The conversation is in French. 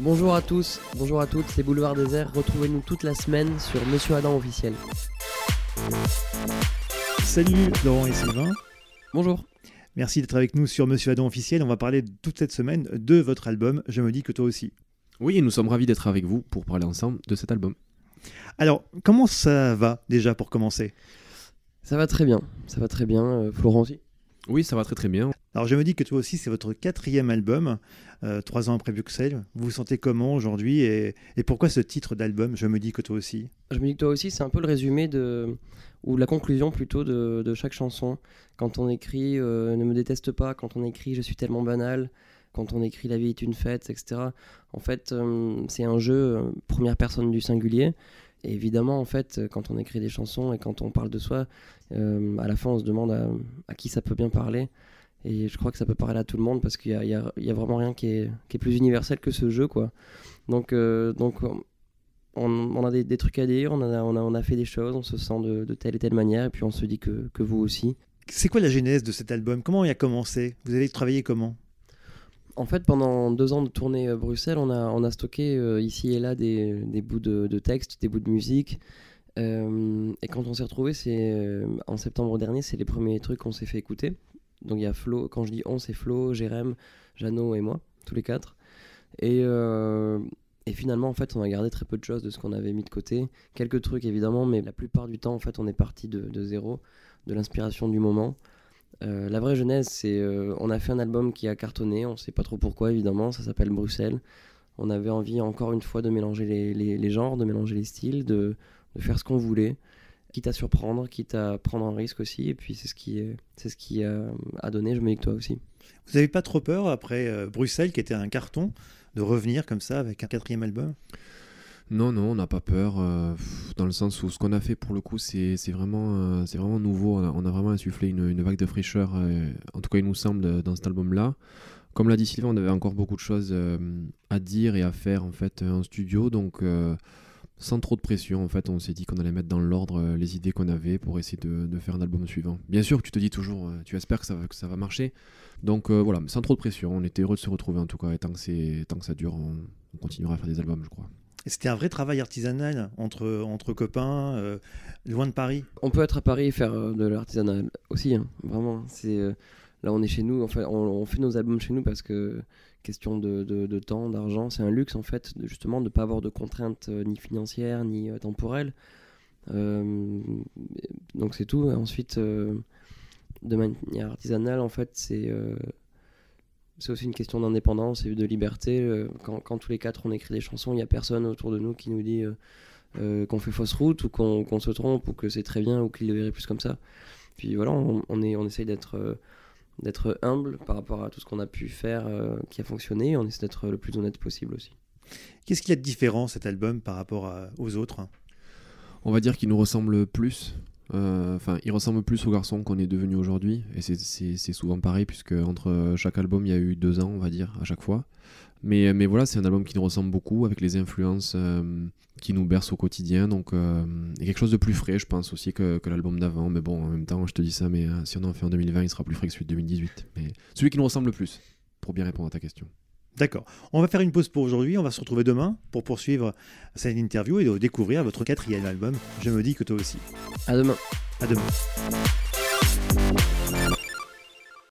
Bonjour à tous, bonjour à toutes, c'est Boulevard Désert. Retrouvez-nous toute la semaine sur Monsieur Adam officiel. Salut Laurent et Sylvain. Bonjour. Merci d'être avec nous sur Monsieur Adam officiel. On va parler toute cette semaine de votre album. Je me dis que toi aussi. Oui, et nous sommes ravis d'être avec vous pour parler ensemble de cet album. Alors, comment ça va déjà pour commencer? Ça va très bien, ça va très bien. Euh, Florent aussi? Oui, ça va très très bien. Alors, je me dis que toi aussi, c'est votre quatrième album, euh, trois ans après Bruxelles. Vous vous sentez comment aujourd'hui et, pourquoi ce titre d'album? Je me dis que toi aussi Je me dis que toi aussi, c'est un peu le résumé de ou la conclusion plutôt de, chaque chanson. Quand on écrit euh, Ne me déteste pas, quand on écrit Je suis tellement banal, quand on écrit La vie est une fête, etc. En fait, euh, c'est un jeu première personne du singulier. Et évidemment, en fait, quand on écrit des chansons et quand on parle de soi, à la fin, on se demande à qui ça peut bien parler. Et je crois que ça peut parler à tout le monde parce qu'il y a, y a- il y a vraiment rien qui est, qui est plus universel que ce jeu, quoi. Donc, euh, donc on, on a des, des trucs à dire, on a, on, a, on a fait des choses, on se sent de, de telle et telle manière, et puis on se dit que, que vous aussi. C'est quoi la genèse de cet album? Comment il a commencé? Vous avez travaillé comment? En fait, pendant deux ans de tournée euh, Bruxelles, on a, on a stocké euh, ici et là des, des bouts de, de texte, des bouts de musique. Euh, et quand on s'est retrouvés, c'est euh, en septembre dernier, c'est les premiers trucs qu'on s'est fait écouter. Donc il y a Flo, quand je dis on, c'est Flo, Jérém, Jeannot et moi, tous les quatre. Et, euh, et finalement, en fait, on a gardé très peu de choses de ce qu'on avait mis de côté. Quelques trucs évidemment, mais la plupart du temps, en fait, on est parti de, zéro, de l'inspiration du moment. Euh, la vraie genèse, c'est euh, on a fait un album qui a cartonné, on sait pas trop pourquoi évidemment, ça s'appelle Bruxelles. On avait envie encore une fois de mélanger les, genres, de mélanger les styles, de faire ce qu'on voulait, quitte à surprendre, quitte à prendre un risque aussi. Et puis c'est ce qui, est- c'est ce qui a, a donné, je me dis que toi aussi. Vous n'avez pas trop peur, après euh, Bruxelles, qui était un carton, de revenir comme ça avec un quatrième album? Non, non, on n'a pas peur, euh, dans le sens où ce qu'on a fait pour le coup, c'est c'est vraiment, euh, c'est vraiment nouveau. On a, on a vraiment insufflé une, une vague de fraîcheur, euh, en tout cas, il nous semble, euh, dans cet album-là. Comme l'a dit Sylvain, on avait encore beaucoup de choses euh, à dire et à faire en fait euh, en studio, donc euh, sans trop de pression, en fait, on s'est dit qu'on allait mettre dans l'ordre euh, les idées qu'on avait pour essayer de, de faire un album suivant. Bien sûr tu te dis toujours, euh, tu espères que ça va, que ça va marcher, donc euh, voilà, mais sans trop de pression. On était heureux de se retrouver en tout cas, et tant que, c'est- tant que ça dure, on, on continuera à faire des albums, je crois. C'était un vrai travail artisanal entre, entre copains, euh, loin de Paris? On peut être à Paris et faire de l'artisanat aussi, hein, vraiment. C'est euh, là on est chez nous, en fait, on, on fait nos albums chez nous parce que question de, de- temps, d'argent, c'est un luxe en fait, justement de pas avoir de contraintes euh, ni financières ni euh, temporelles. Euh, donc c'est tout. Ensuite, de manière artisanale, en fait, c'est c'est aussi une question d'indépendance et de liberté. Quand, quand tous les quatre on écrit des chansons, il n'y a personne autour de nous qui nous dit qu'on fait fausse route ou qu'on qu'on se trompe ou que c'est très bien ou qu'il le verrait plus comme ça. Puis voilà, on, on, est, on essaye d'être d'être humble par rapport à tout ce qu'on a pu faire euh, qui a fonctionné. On essaie d'être le plus honnête possible aussi. Qu'est-ce qu'il y a de différent cet album par rapport à- aux autres? On va dire qu'il nous ressemble plus. Euh, Enfin, il ressemble plus au garçon qu'on est devenu aujourd'hui. Et c'est- souvent pareil, puisque entre chaque album, il y a eu deux ans, on va dire, à chaque fois. Mais, mais voilà, c'est un album qui nous ressemble beaucoup, avec les influences euh, qui nous bercent au quotidien. Donc, euh, et quelque chose de plus frais, je pense aussi, que, que l'album d'avant. Mais bon, en même temps, je te dis ça, mais euh, si on en fait en 2020, il sera plus frais que celui de 2018. Mais celui qui nous ressemble le plus, pour bien répondre à ta question. D'accord. On va faire une pause pour aujourd'hui. On va se retrouver demain pour poursuivre cette interview et découvrir votre quatrième album. Je me dis que toi aussi. À demain. À demain.